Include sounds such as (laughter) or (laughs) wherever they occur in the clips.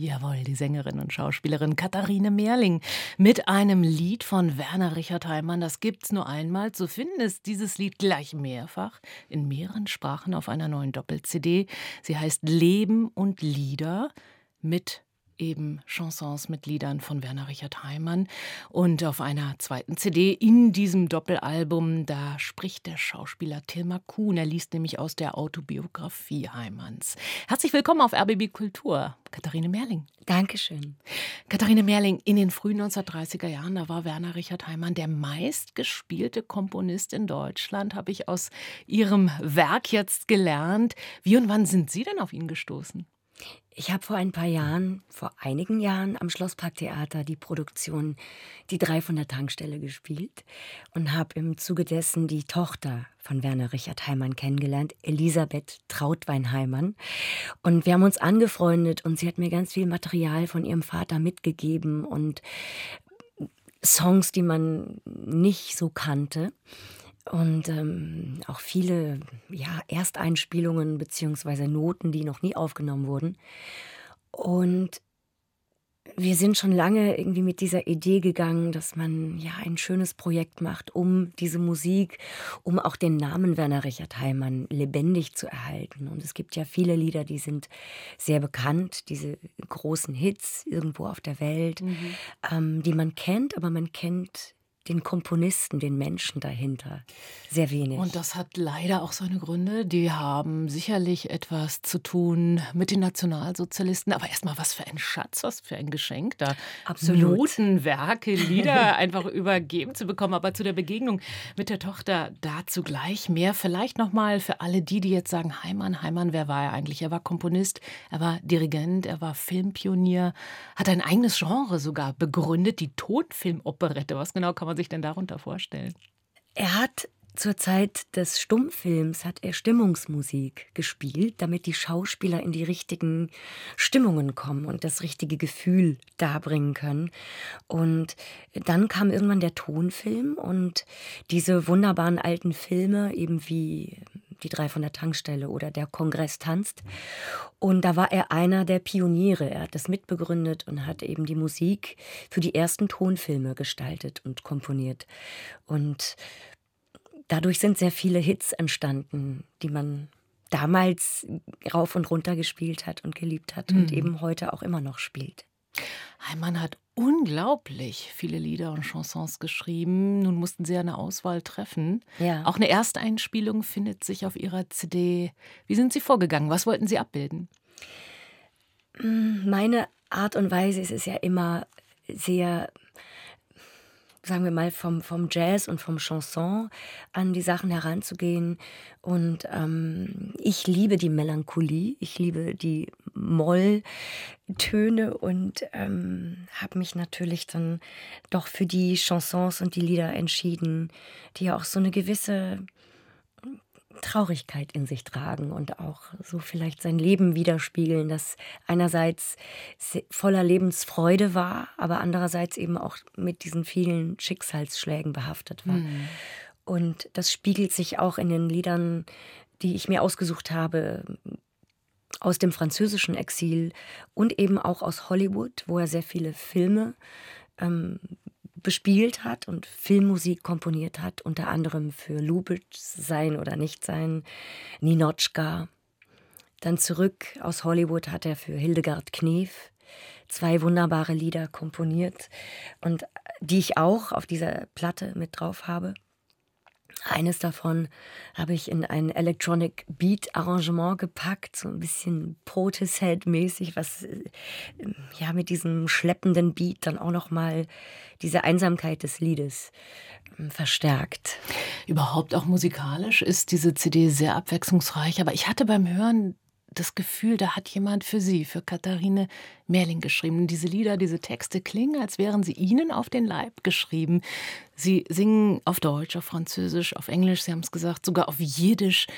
Jawohl, die Sängerin und Schauspielerin Katharine Mehrling mit einem Lied von Werner Richard Heimann. Das gibt's nur einmal. Zu finden ist dieses Lied gleich mehrfach in mehreren Sprachen auf einer neuen Doppel-CD. Sie heißt Leben und Lieder mit eben Chansons mit Liedern von Werner Richard Heimann. Und auf einer zweiten CD in diesem Doppelalbum, da spricht der Schauspieler Tilma Kuhn. Er liest nämlich aus der Autobiografie Heimanns. Herzlich willkommen auf RBB Kultur, Katharine Merling. Dankeschön. Katharine Merling, in den frühen 1930er Jahren, da war Werner Richard Heimann der meistgespielte Komponist in Deutschland, habe ich aus Ihrem Werk jetzt gelernt. Wie und wann sind Sie denn auf ihn gestoßen? Ich habe vor ein paar Jahren, vor einigen Jahren am Schlossparktheater die Produktion Die drei von der Tankstelle gespielt und habe im Zuge dessen die Tochter von Werner Richard Heimann kennengelernt, Elisabeth Trautwein-Heimann. Und wir haben uns angefreundet und sie hat mir ganz viel Material von ihrem Vater mitgegeben und Songs, die man nicht so kannte und ähm, auch viele ja, Ersteinspielungen beziehungsweise Noten, die noch nie aufgenommen wurden. Und wir sind schon lange irgendwie mit dieser Idee gegangen, dass man ja ein schönes Projekt macht, um diese Musik, um auch den Namen Werner Richard Heimann lebendig zu erhalten. Und es gibt ja viele Lieder, die sind sehr bekannt, diese großen Hits irgendwo auf der Welt, mhm. ähm, die man kennt, aber man kennt den Komponisten, den Menschen dahinter sehr wenig. Und das hat leider auch seine Gründe. Die haben sicherlich etwas zu tun mit den Nationalsozialisten. Aber erstmal, was für ein Schatz, was für ein Geschenk, da Absolut. Notenwerke, Lieder (laughs) einfach übergeben zu bekommen. Aber zu der Begegnung mit der Tochter dazu gleich mehr. Vielleicht nochmal für alle die, die jetzt sagen, Heimann, Heimann, wer war er eigentlich? Er war Komponist, er war Dirigent, er war Filmpionier, hat ein eigenes Genre sogar begründet, die Tonfilmoperette. Was genau kann man sich denn darunter vorstellen? Er hat zur Zeit des Stummfilms hat er Stimmungsmusik gespielt, damit die Schauspieler in die richtigen Stimmungen kommen und das richtige Gefühl darbringen können. Und dann kam irgendwann der Tonfilm und diese wunderbaren alten Filme, eben wie die drei von der Tankstelle oder der Kongress tanzt. Und da war er einer der Pioniere. Er hat das mitbegründet und hat eben die Musik für die ersten Tonfilme gestaltet und komponiert. Und dadurch sind sehr viele Hits entstanden, die man damals rauf und runter gespielt hat und geliebt hat mhm. und eben heute auch immer noch spielt. Heimann hat unglaublich viele Lieder und Chansons geschrieben. Nun mussten Sie eine Auswahl treffen. Ja. Auch eine Ersteinspielung findet sich auf Ihrer CD. Wie sind Sie vorgegangen? Was wollten Sie abbilden? Meine Art und Weise ist es ja immer sehr sagen wir mal, vom, vom Jazz und vom Chanson an die Sachen heranzugehen. Und ähm, ich liebe die Melancholie, ich liebe die Molltöne und ähm, habe mich natürlich dann doch für die Chansons und die Lieder entschieden, die ja auch so eine gewisse Traurigkeit in sich tragen und auch so vielleicht sein Leben widerspiegeln, das einerseits voller Lebensfreude war, aber andererseits eben auch mit diesen vielen Schicksalsschlägen behaftet war. Mhm. Und das spiegelt sich auch in den Liedern, die ich mir ausgesucht habe, aus dem französischen Exil und eben auch aus Hollywood, wo er sehr viele Filme ähm, bespielt hat und Filmmusik komponiert hat, unter anderem für Lubitsch Sein oder Nicht Sein, Ninotchka. Dann zurück aus Hollywood hat er für Hildegard Knef zwei wunderbare Lieder komponiert und die ich auch auf dieser Platte mit drauf habe. Eines davon habe ich in ein Electronic Beat Arrangement gepackt, so ein bisschen Portishead-mäßig, was äh, ja mit diesem schleppenden Beat dann auch noch mal diese Einsamkeit des Liedes ähm, verstärkt. Überhaupt auch musikalisch ist diese CD sehr abwechslungsreich, aber ich hatte beim Hören das Gefühl, da hat jemand für Sie, für Katharine Merling geschrieben. Diese Lieder, diese Texte klingen, als wären sie Ihnen auf den Leib geschrieben. Sie singen auf Deutsch, auf Französisch, auf Englisch, Sie haben es gesagt, sogar auf Jiddisch.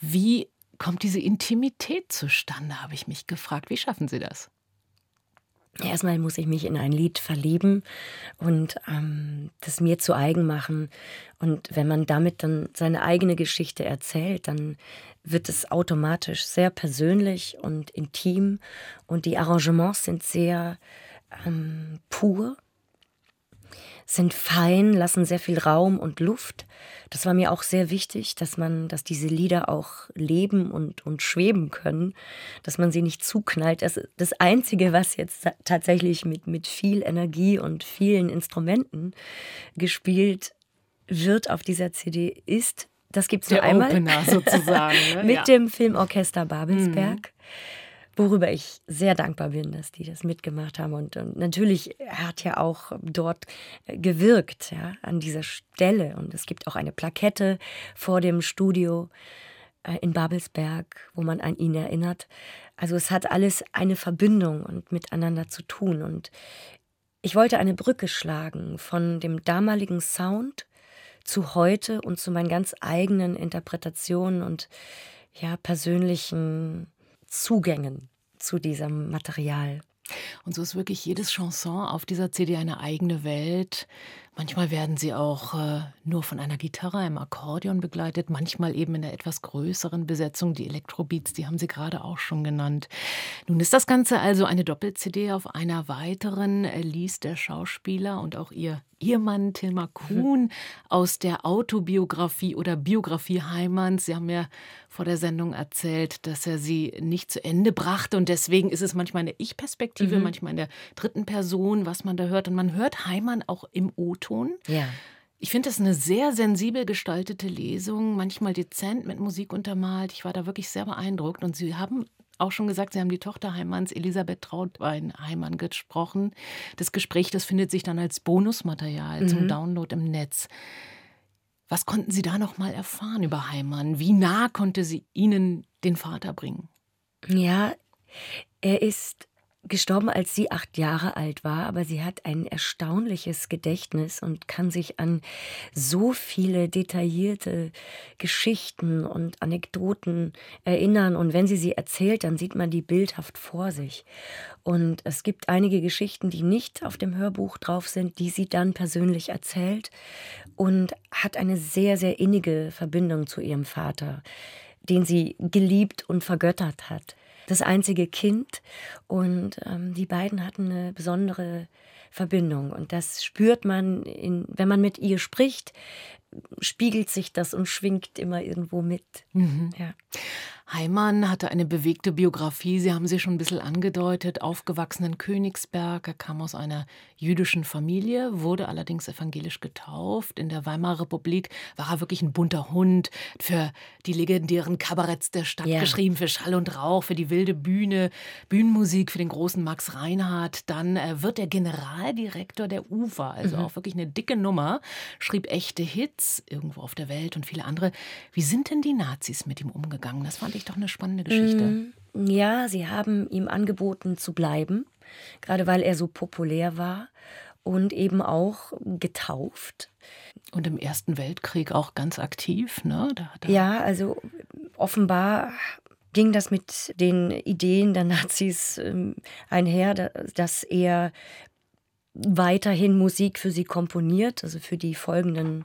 Wie kommt diese Intimität zustande, habe ich mich gefragt. Wie schaffen Sie das? Erstmal muss ich mich in ein Lied verlieben und ähm, das mir zu eigen machen. Und wenn man damit dann seine eigene Geschichte erzählt, dann wird es automatisch sehr persönlich und intim. Und die Arrangements sind sehr ähm, pur sind fein, lassen sehr viel Raum und Luft. Das war mir auch sehr wichtig, dass man, dass diese Lieder auch leben und, und schweben können, dass man sie nicht zuknallt. Das, das Einzige, was jetzt tatsächlich mit, mit viel Energie und vielen Instrumenten gespielt wird auf dieser CD, ist, das gibt es nur einmal, Opener sozusagen, (laughs) ne? mit ja. dem Filmorchester Babelsberg. Mhm worüber ich sehr dankbar bin, dass die das mitgemacht haben. Und, und natürlich hat ja auch dort äh, gewirkt, ja, an dieser Stelle. Und es gibt auch eine Plakette vor dem Studio äh, in Babelsberg, wo man an ihn erinnert. Also es hat alles eine Verbindung und miteinander zu tun. Und ich wollte eine Brücke schlagen von dem damaligen Sound zu heute und zu meinen ganz eigenen Interpretationen und ja, persönlichen Zugängen zu diesem Material. Und so ist wirklich jedes Chanson auf dieser CD eine eigene Welt. Manchmal werden sie auch äh, nur von einer Gitarre, einem Akkordeon begleitet, manchmal eben in einer etwas größeren Besetzung. Die Elektrobeats, die haben Sie gerade auch schon genannt. Nun ist das Ganze also eine Doppel-CD auf einer weiteren, äh, liest der Schauspieler und auch ihr Ehemann Tilma Kuhn (laughs) aus der Autobiografie oder Biografie Heimanns. Sie haben mir vor der Sendung erzählt, dass er sie nicht zu Ende brachte und deswegen ist es manchmal eine Ich-Perspektive, mhm. manchmal in der dritten Person, was man da hört. Und man hört Heimann auch im O-Ton. Ja. Ich finde es eine sehr sensibel gestaltete Lesung, manchmal dezent mit Musik untermalt. Ich war da wirklich sehr beeindruckt. Und Sie haben auch schon gesagt, Sie haben die Tochter Heimanns, Elisabeth Trautwein Heimann, gesprochen. Das Gespräch, das findet sich dann als Bonusmaterial mhm. zum Download im Netz. Was konnten Sie da noch mal erfahren über Heimann? Wie nah konnte sie Ihnen den Vater bringen? Ja, er ist gestorben, als sie acht Jahre alt war, aber sie hat ein erstaunliches Gedächtnis und kann sich an so viele detaillierte Geschichten und Anekdoten erinnern. Und wenn sie sie erzählt, dann sieht man die bildhaft vor sich. Und es gibt einige Geschichten, die nicht auf dem Hörbuch drauf sind, die sie dann persönlich erzählt und hat eine sehr, sehr innige Verbindung zu ihrem Vater, den sie geliebt und vergöttert hat das einzige Kind. Und ähm, die beiden hatten eine besondere Verbindung und das spürt man, in, wenn man mit ihr spricht, spiegelt sich das und schwingt immer irgendwo mit. Mhm. Ja. Heimann hatte eine bewegte Biografie, Sie haben sie schon ein bisschen angedeutet, aufgewachsen in Königsberg. Er kam aus einer jüdischen Familie, wurde allerdings evangelisch getauft. In der Weimarer Republik war er wirklich ein bunter Hund, für die legendären Kabaretts der Stadt ja. geschrieben, für Schall und Rauch, für die wilde Bühne, Bühnenmusik, für den großen Max Reinhardt. Dann äh, wird er Generaldirektor der UFA, also mhm. auch wirklich eine dicke Nummer, schrieb echte Hits irgendwo auf der Welt und viele andere. Wie sind denn die Nazis mit ihm umgegangen? Das fand ich doch eine spannende Geschichte. Mm, ja, sie haben ihm angeboten zu bleiben, gerade weil er so populär war und eben auch getauft. Und im Ersten Weltkrieg auch ganz aktiv, ne? Da, da ja, also offenbar ging das mit den Ideen der Nazis ähm, einher, dass er weiterhin Musik für sie komponiert, also für die folgenden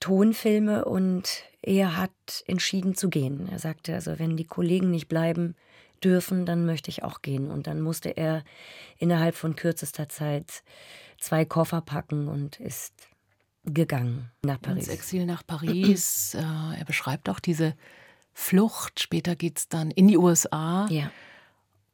Tonfilme und er hat entschieden zu gehen. Er sagte, also wenn die Kollegen nicht bleiben dürfen, dann möchte ich auch gehen. Und dann musste er innerhalb von kürzester Zeit zwei Koffer packen und ist gegangen nach Paris. Ins Exil nach Paris. Äh, er beschreibt auch diese Flucht. Später geht es dann in die USA. Ja.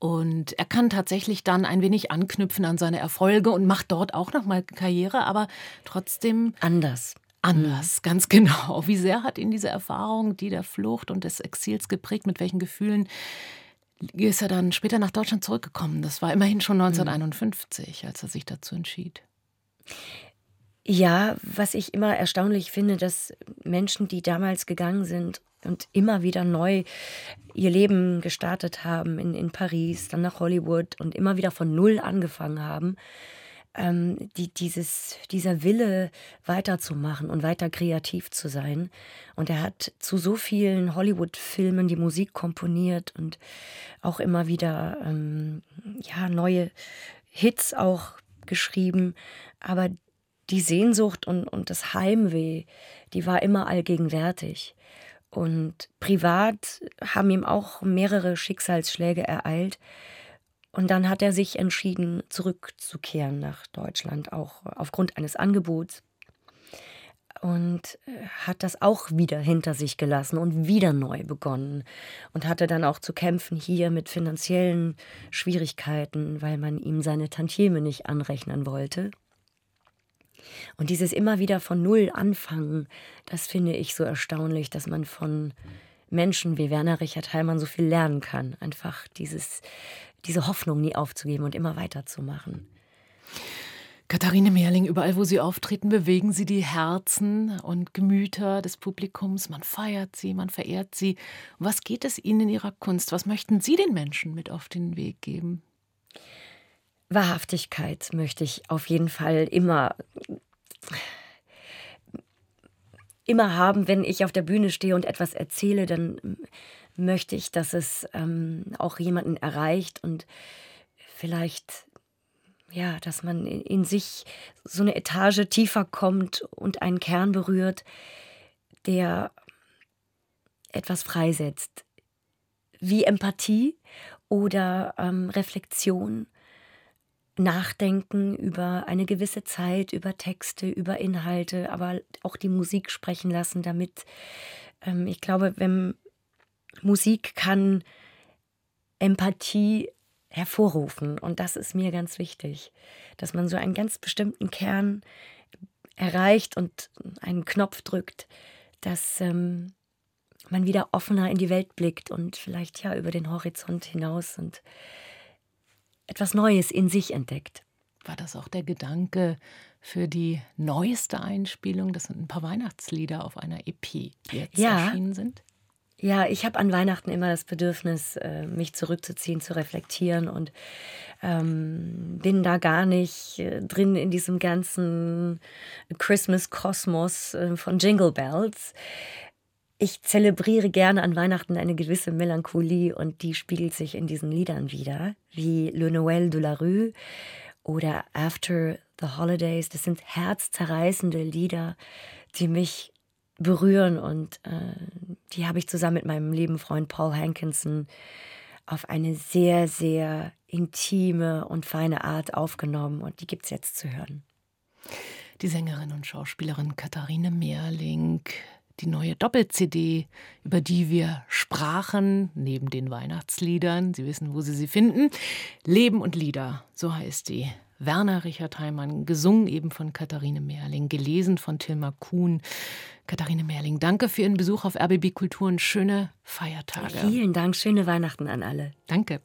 Und er kann tatsächlich dann ein wenig anknüpfen an seine Erfolge und macht dort auch nochmal Karriere, aber trotzdem. Anders anders, ganz (laughs) genau. Wie sehr hat ihn diese Erfahrung, die der Flucht und des Exils geprägt, mit welchen Gefühlen ist er dann später nach Deutschland zurückgekommen? Das war immerhin schon 1951, als er sich dazu entschied. Ja, was ich immer erstaunlich finde, dass Menschen, die damals gegangen sind und immer wieder neu ihr Leben gestartet haben in, in Paris, dann nach Hollywood und immer wieder von Null angefangen haben, ähm, die, dieses, dieser Wille weiterzumachen und weiter kreativ zu sein. Und er hat zu so vielen Hollywood-Filmen die Musik komponiert und auch immer wieder ähm, ja, neue Hits auch geschrieben, aber die Sehnsucht und, und das Heimweh, die war immer allgegenwärtig. Und privat haben ihm auch mehrere Schicksalsschläge ereilt. Und dann hat er sich entschieden, zurückzukehren nach Deutschland, auch aufgrund eines Angebots. Und äh, hat das auch wieder hinter sich gelassen und wieder neu begonnen. Und hatte dann auch zu kämpfen hier mit finanziellen Schwierigkeiten, weil man ihm seine Tantieme nicht anrechnen wollte. Und dieses immer wieder von Null anfangen, das finde ich so erstaunlich, dass man von Menschen wie Werner Richard Heilmann so viel lernen kann. Einfach dieses, diese Hoffnung nie aufzugeben und immer weiterzumachen. Katharine Mehrling, überall wo Sie auftreten, bewegen Sie die Herzen und Gemüter des Publikums. Man feiert Sie, man verehrt Sie. Was geht es Ihnen in Ihrer Kunst? Was möchten Sie den Menschen mit auf den Weg geben? Wahrhaftigkeit möchte ich auf jeden Fall immer immer haben, wenn ich auf der Bühne stehe und etwas erzähle, dann möchte ich, dass es ähm, auch jemanden erreicht und vielleicht ja, dass man in sich so eine Etage tiefer kommt und einen Kern berührt, der etwas freisetzt. Wie Empathie oder ähm, Reflexion nachdenken über eine gewisse Zeit, über Texte, über Inhalte, aber auch die Musik sprechen lassen, damit ähm, ich glaube, wenn Musik kann Empathie hervorrufen. Und das ist mir ganz wichtig, dass man so einen ganz bestimmten Kern erreicht und einen Knopf drückt, dass ähm, man wieder offener in die Welt blickt und vielleicht ja über den Horizont hinaus und etwas Neues in sich entdeckt. War das auch der Gedanke für die neueste Einspielung? Das sind ein paar Weihnachtslieder auf einer EP, die jetzt ja. erschienen sind. Ja, ich habe an Weihnachten immer das Bedürfnis, äh, mich zurückzuziehen, zu reflektieren und ähm, bin da gar nicht äh, drin in diesem ganzen Christmas-Kosmos äh, von Jingle Bells ich zelebriere gerne an Weihnachten eine gewisse Melancholie und die spiegelt sich in diesen Liedern wieder, wie Le Noël de la Rue oder After the Holidays. Das sind herzzerreißende Lieder, die mich berühren und äh, die habe ich zusammen mit meinem lieben Freund Paul Hankinson auf eine sehr, sehr intime und feine Art aufgenommen und die gibt es jetzt zu hören. Die Sängerin und Schauspielerin Katharine Mehrling die neue Doppel-CD, über die wir sprachen, neben den Weihnachtsliedern. Sie wissen, wo Sie sie finden. Leben und Lieder, so heißt die. Werner Richard Heimann, gesungen eben von Katharine Mehrling, gelesen von Tilma Kuhn. Katharine Mehrling, danke für Ihren Besuch auf RBB Kultur und schöne Feiertage. Vielen Dank, schöne Weihnachten an alle. Danke.